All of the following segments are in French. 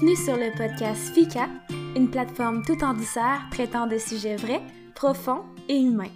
Bienvenue sur le podcast FICA, une plateforme tout en douceur traitant de sujets vrais, profonds et humains.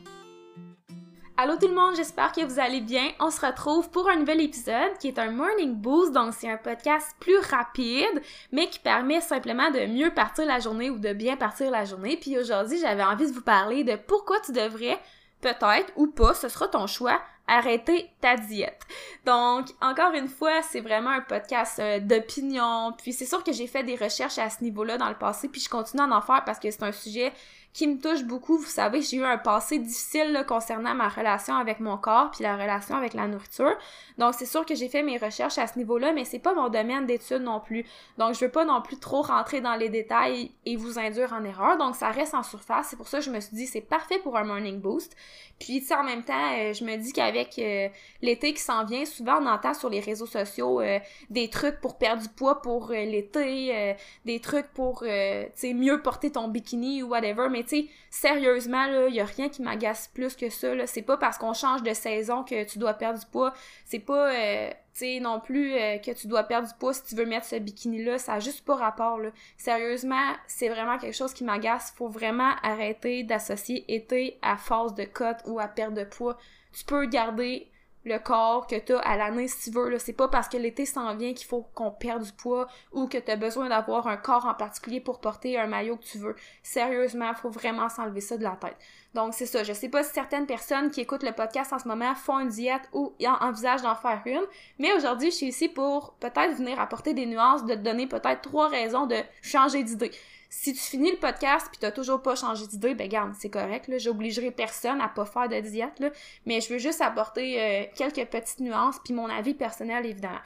Allô tout le monde, j'espère que vous allez bien. On se retrouve pour un nouvel épisode qui est un morning boost, donc c'est un podcast plus rapide, mais qui permet simplement de mieux partir la journée ou de bien partir la journée. Puis aujourd'hui, j'avais envie de vous parler de pourquoi tu devrais peut-être ou pas, ce sera ton choix, arrêter ta diète. Donc, encore une fois, c'est vraiment un podcast euh, d'opinion. Puis c'est sûr que j'ai fait des recherches à ce niveau-là dans le passé, puis je continue à en faire parce que c'est un sujet qui me touche beaucoup. Vous savez, j'ai eu un passé difficile concernant ma relation avec mon corps puis la relation avec la nourriture. Donc c'est sûr que j'ai fait mes recherches à ce niveau-là, mais c'est pas mon domaine d'étude non plus. Donc je veux pas non plus trop rentrer dans les détails et vous induire en erreur. Donc ça reste en surface. C'est pour ça que je me suis dit c'est parfait pour un morning boost. Puis tu sais en même temps, euh, je me dis qu'avec euh, l'été qui s'en vient, souvent on entend sur les réseaux sociaux euh, des trucs pour perdre du poids pour l'été, des trucs pour tu sais mieux porter ton bikini ou whatever, mais tu sais sérieusement là, il y a rien qui m'agace plus que ça c'est pas parce qu'on change de saison que tu dois perdre du poids, c'est pas, euh, tu non plus euh, que tu dois perdre du poids si tu veux mettre ce bikini-là. Ça a juste pas rapport. Sérieusement, c'est vraiment quelque chose qui m'agace. Faut vraiment arrêter d'associer été à force de cote ou à perte de poids. Tu peux garder le corps que tu as à l'année si tu veux. C'est pas parce que l'été s'en vient qu'il faut qu'on perde du poids ou que tu as besoin d'avoir un corps en particulier pour porter un maillot que tu veux. Sérieusement, faut vraiment s'enlever ça de la tête. Donc c'est ça. Je sais pas si certaines personnes qui écoutent le podcast en ce moment font une diète ou envisagent d'en faire une, mais aujourd'hui je suis ici pour peut-être venir apporter des nuances, de te donner peut-être trois raisons de changer d'idée. Si tu finis le podcast puis t'as toujours pas changé d'idée, ben garde, c'est correct, là. J'obligerai personne à pas faire de diète, là. Mais je veux juste apporter euh, quelques petites nuances puis mon avis personnel, évidemment.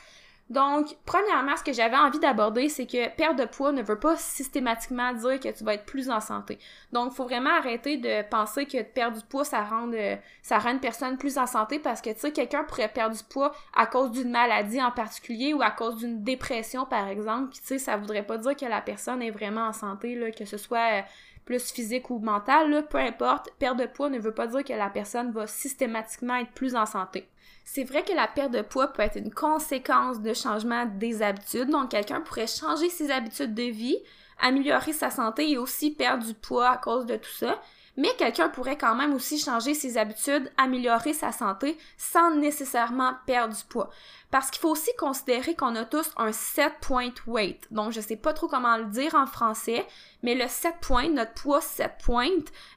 Donc, premièrement, ce que j'avais envie d'aborder, c'est que perdre de poids ne veut pas systématiquement dire que tu vas être plus en santé. Donc, faut vraiment arrêter de penser que perdre du poids, ça rend, euh, ça rend une personne plus en santé parce que, tu sais, quelqu'un pourrait perdre du poids à cause d'une maladie en particulier ou à cause d'une dépression, par exemple. Tu sais, ça voudrait pas dire que la personne est vraiment en santé, là, que ce soit euh, plus physique ou mental, là, peu importe, perdre de poids ne veut pas dire que la personne va systématiquement être plus en santé. C'est vrai que la perte de poids peut être une conséquence de changement des habitudes. Donc, quelqu'un pourrait changer ses habitudes de vie, améliorer sa santé et aussi perdre du poids à cause de tout ça mais quelqu'un pourrait quand même aussi changer ses habitudes, améliorer sa santé sans nécessairement perdre du poids. Parce qu'il faut aussi considérer qu'on a tous un set point weight. Donc, je sais pas trop comment le dire en français, mais le set point, notre poids set point,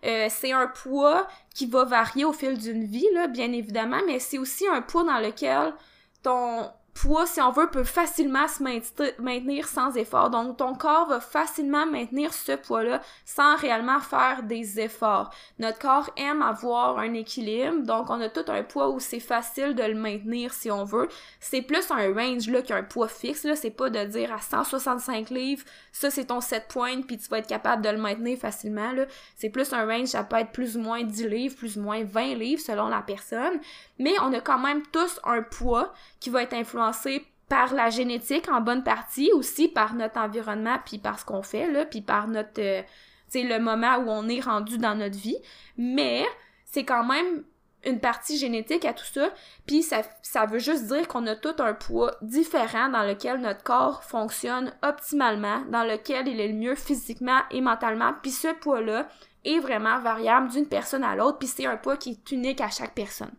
euh, c'est un poids qui va varier au fil d'une vie, là, bien évidemment, mais c'est aussi un poids dans lequel ton, poids, si on veut, peut facilement se maintenir sans effort. Donc, ton corps va facilement maintenir ce poids-là sans réellement faire des efforts. Notre corps aime avoir un équilibre, donc on a tout un poids où c'est facile de le maintenir si on veut. C'est plus un range là qu'un poids fixe, là. C'est pas de dire à 165 livres, ça c'est ton 7 points, puis tu vas être capable de le maintenir facilement, là. C'est plus un range, ça peut être plus ou moins 10 livres, plus ou moins 20 livres selon la personne. Mais on a quand même tous un poids qui va être influencé par la génétique en bonne partie, aussi par notre environnement, puis par ce qu'on fait, là, puis par notre, euh, tu sais, le moment où on est rendu dans notre vie. Mais c'est quand même une partie génétique à tout ça, puis ça, ça veut juste dire qu'on a tout un poids différent dans lequel notre corps fonctionne optimalement, dans lequel il est le mieux physiquement et mentalement, puis ce poids-là est vraiment variable d'une personne à l'autre, puis c'est un poids qui est unique à chaque personne.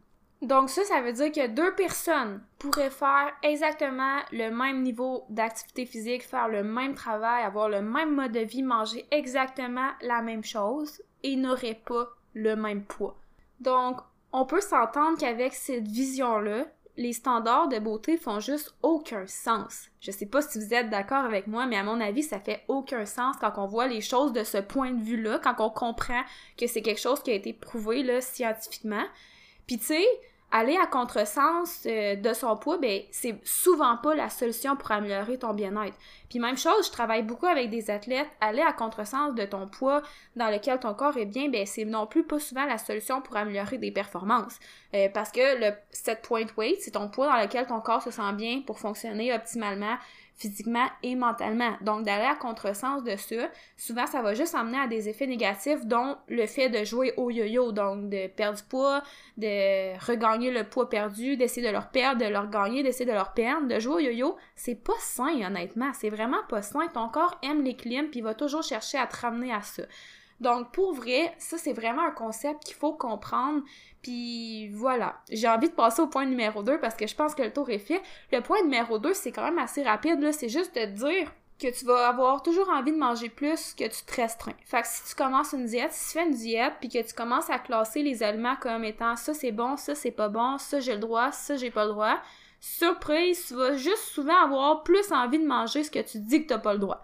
Donc ça, ça veut dire que deux personnes pourraient faire exactement le même niveau d'activité physique, faire le même travail, avoir le même mode de vie, manger exactement la même chose et n'auraient pas le même poids. Donc, on peut s'entendre qu'avec cette vision-là, les standards de beauté font juste aucun sens. Je sais pas si vous êtes d'accord avec moi, mais à mon avis, ça fait aucun sens quand on voit les choses de ce point de vue-là, quand on comprend que c'est quelque chose qui a été prouvé là, scientifiquement. Puis tu sais, aller à contresens euh, de son poids, ben c'est souvent pas la solution pour améliorer ton bien-être. Puis même chose, je travaille beaucoup avec des athlètes, aller à contresens de ton poids dans lequel ton corps est bien, ben c'est non plus pas souvent la solution pour améliorer des performances. Euh, parce que le set point weight, c'est ton poids dans lequel ton corps se sent bien pour fonctionner optimalement physiquement et mentalement. Donc d'aller à contresens de ça, souvent ça va juste amener à des effets négatifs dont le fait de jouer au yo-yo, donc de perdre du poids, de regagner le poids perdu, d'essayer de leur perdre, de leur gagner, d'essayer de leur perdre, de jouer au yo-yo, c'est pas sain honnêtement, c'est vraiment pas sain. Ton corps aime l'équilibre puis va toujours chercher à te ramener à ça. Donc pour vrai, ça c'est vraiment un concept qu'il faut comprendre. Puis voilà, j'ai envie de passer au point numéro 2 parce que je pense que le tour est fait. Le point numéro 2, c'est quand même assez rapide là, c'est juste de dire que tu vas avoir toujours envie de manger plus que tu te restreins. Fait que si tu commences une diète, si tu fais une diète puis que tu commences à classer les aliments comme étant ça c'est bon, ça c'est pas bon, ça j'ai le droit, ça j'ai pas le droit, surprise, tu vas juste souvent avoir plus envie de manger ce que tu dis que t'as pas le droit.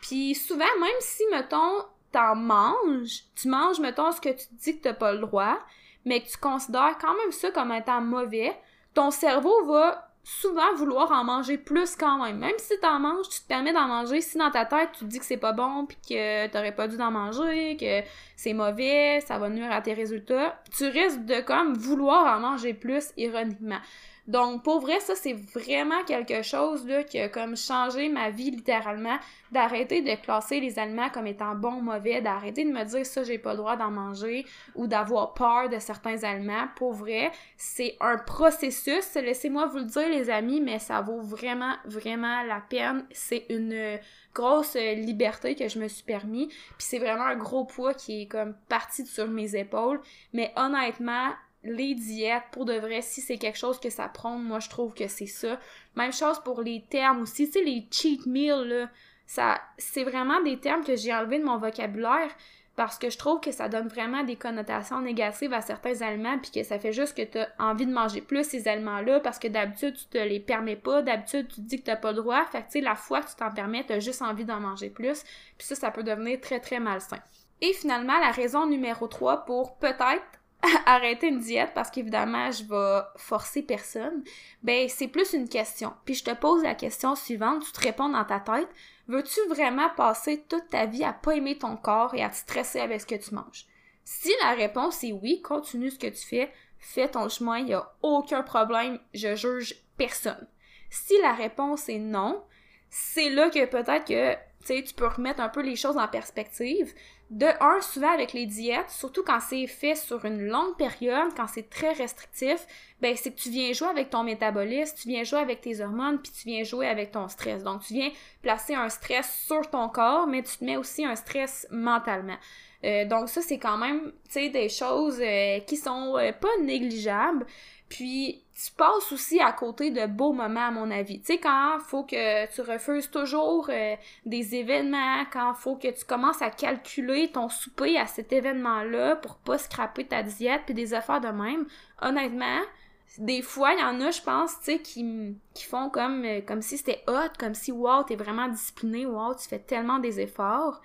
Puis souvent, même si, mettons, t'en manges, tu manges, mettons, ce que tu dis que t'as pas le droit, mais que tu considères quand même ça comme étant mauvais, ton cerveau va souvent vouloir en manger plus quand même. Même si t'en manges, tu te permets d'en manger. Si dans ta tête, tu te dis que c'est pas bon, puis que t'aurais pas dû d'en manger, que c'est mauvais, ça va nuire à tes résultats, tu risques de comme vouloir en manger plus ironiquement. Donc, pour vrai, ça, c'est vraiment quelque chose là, qui a comme changé ma vie littéralement, d'arrêter de classer les aliments comme étant bons ou mauvais, d'arrêter de me dire ça, j'ai pas le droit d'en manger ou d'avoir peur de certains aliments. Pour vrai, c'est un processus, laissez-moi vous le dire, les amis, mais ça vaut vraiment, vraiment la peine. C'est une grosse liberté que je me suis permis, puis c'est vraiment un gros poids qui est comme parti sur mes épaules. Mais honnêtement, les diètes, pour de vrai, si c'est quelque chose que ça prend, moi je trouve que c'est ça. Même chose pour les termes aussi, tu sais, les cheat meals, là, ça, c'est vraiment des termes que j'ai enlevés de mon vocabulaire parce que je trouve que ça donne vraiment des connotations négatives à certains aliments puis que ça fait juste que tu as envie de manger plus ces aliments-là parce que d'habitude tu te les permets pas, d'habitude tu te dis que t'as pas le droit, fait que tu sais, la fois que tu t'en permets, t'as juste envie d'en manger plus, puis ça, ça peut devenir très très malsain. Et finalement, la raison numéro 3 pour peut-être arrêter une diète parce qu'évidemment je vais forcer personne, ben c'est plus une question. Puis je te pose la question suivante, tu te réponds dans ta tête, veux-tu vraiment passer toute ta vie à pas aimer ton corps et à te stresser avec ce que tu manges? Si la réponse est oui, continue ce que tu fais, fais ton chemin, il n'y a aucun problème, je juge personne. Si la réponse est non, c'est là que peut-être que tu peux remettre un peu les choses en perspective. De un, souvent avec les diètes, surtout quand c'est fait sur une longue période, quand c'est très restrictif, ben c'est que tu viens jouer avec ton métabolisme, tu viens jouer avec tes hormones, puis tu viens jouer avec ton stress. Donc tu viens placer un stress sur ton corps, mais tu te mets aussi un stress mentalement. Euh, donc ça, c'est quand même, tu sais, des choses euh, qui sont euh, pas négligeables. Puis tu passes aussi à côté de beaux moments, à mon avis. Tu sais, quand faut que tu refuses toujours euh, des événements, quand faut que tu commences à calculer ton souper à cet événement-là pour pas scraper ta diète, puis des affaires de même, honnêtement, des fois, il y en a, je pense, tu sais, qui, qui font comme, euh, comme si c'était hot, comme si, wow, t'es vraiment discipliné, wow, tu fais tellement des efforts.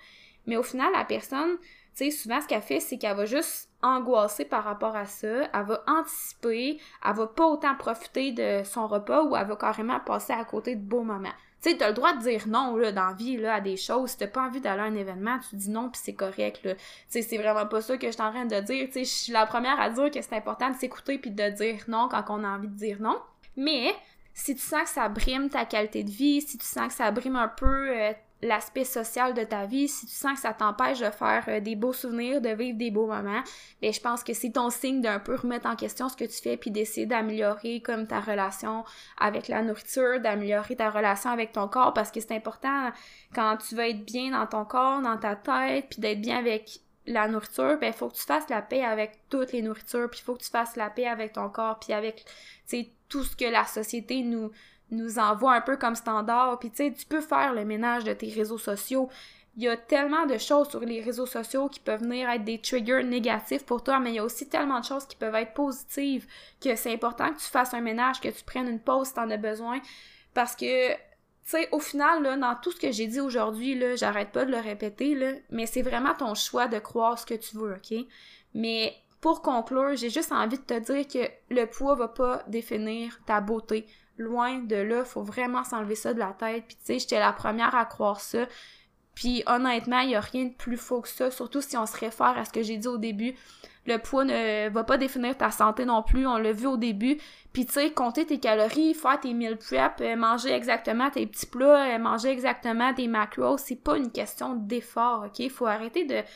Mais au final, la personne, tu sais, souvent, ce qu'elle fait, c'est qu'elle va juste angoissée par rapport à ça, elle va anticiper, elle va pas autant profiter de son repas ou elle va carrément passer à côté de beaux moments. Tu sais, t'as le droit de dire non, là, dans là, à des choses. Si t'as pas envie d'aller à un événement, tu dis non, puis c'est correct, là. Tu sais, c'est vraiment pas ça que je suis en train de dire. Tu sais, je suis la première à dire que c'est important de s'écouter puis de dire non quand on a envie de dire non. Mais, si tu sens que ça brime ta qualité de vie, si tu sens que ça brime un peu euh, l'aspect social de ta vie, si tu sens que ça t'empêche de faire euh, des beaux souvenirs, de vivre des beaux moments, ben je pense que c'est ton signe d'un peu remettre en question ce que tu fais puis d'essayer d'améliorer comme ta relation avec la nourriture, d'améliorer ta relation avec ton corps parce que c'est important quand tu veux être bien dans ton corps, dans ta tête, puis d'être bien avec la nourriture, ben faut que tu fasses la paix avec toutes les nourritures, puis faut que tu fasses la paix avec ton corps, puis avec tout ce que la société nous nous envoie un peu comme standard. Puis tu sais, tu peux faire le ménage de tes réseaux sociaux. Il y a tellement de choses sur les réseaux sociaux qui peuvent venir être des triggers négatifs pour toi, mais il y a aussi tellement de choses qui peuvent être positives que c'est important que tu fasses un ménage, que tu prennes une pause si t'en as besoin. Parce que, tu sais, au final, là, dans tout ce que j'ai dit aujourd'hui, là, j'arrête pas de le répéter, mais c'est vraiment ton choix de croire ce que tu veux, ok? Mais pour conclure, j'ai juste envie de te dire que le poids va pas définir ta beauté loin de là, faut vraiment s'enlever ça de la tête. Puis tu sais, j'étais la première à croire ça. Puis honnêtement, il a rien de plus faux que ça, surtout si on se réfère à ce que j'ai dit au début. Le poids ne va pas définir ta santé non plus, on l'a vu au début. Puis tu sais, compter tes calories, faire tes meal prep, euh, manger exactement tes petits plats, euh, manger exactement tes macros, c'est pas une question d'effort, ok? Faut arrêter de, tu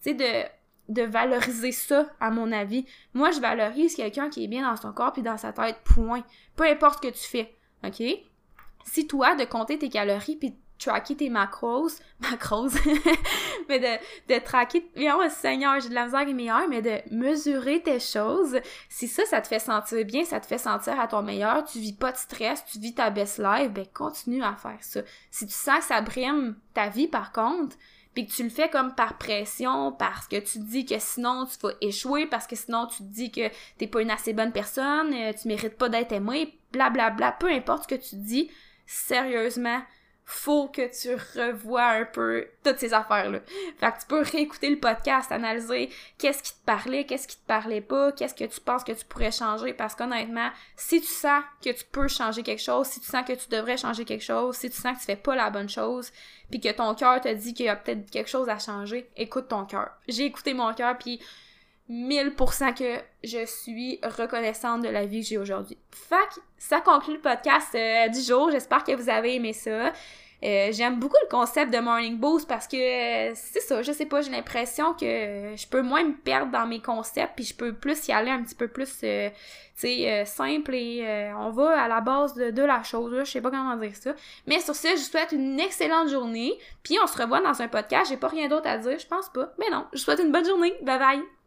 sais, de de valoriser ça, à mon avis. Moi, je valorise quelqu'un qui est bien dans son corps puis dans sa tête, point. Peu importe ce que tu fais, OK? Si toi, de compter tes calories puis tracker tes macros, macros, mais de, de traquer, oh Seigneur, j'ai de la misère meilleure, mais de mesurer tes choses, si ça, ça te fait sentir bien, ça te fait sentir à ton meilleur, tu vis pas de stress, tu vis ta best life, ben continue à faire ça. Si tu sens que ça brime ta vie, par contre, puis que tu le fais comme par pression, parce que tu dis que sinon tu vas échouer, parce que sinon tu te dis que t'es pas une assez bonne personne, euh, tu mérites pas d'être aimé, blablabla, bla, bla, peu importe ce que tu dis, sérieusement, faut que tu revois un peu toutes ces affaires-là. Fait que tu peux réécouter le podcast, analyser qu'est-ce qui te parlait, qu'est-ce qui te parlait pas, qu'est-ce que tu penses que tu pourrais changer, parce qu'honnêtement, si tu sens que tu peux changer quelque chose, si tu sens que tu devrais changer quelque chose, si tu sens que tu fais pas la bonne chose, puis que ton cœur te dit qu'il y a peut-être quelque chose à changer, écoute ton cœur. J'ai écouté mon cœur, puis 1000% que je suis reconnaissante de la vie que j'ai aujourd'hui. Fait ça conclut le podcast euh, du jour. J'espère que vous avez aimé ça. Euh, j'aime beaucoup le concept de Morning Boost parce que euh, c'est ça, je sais pas, j'ai l'impression que je peux moins me perdre dans mes concepts puis je peux plus y aller un petit peu plus euh, simple et on va à la base de, de la chose, je sais pas comment dire ça. Mais sur ce, je vous souhaite une excellente journée puis on se revoit dans un podcast, j'ai pas rien d'autre à dire, je pense pas. Mais non, je vous souhaite une bonne journée. Bye bye.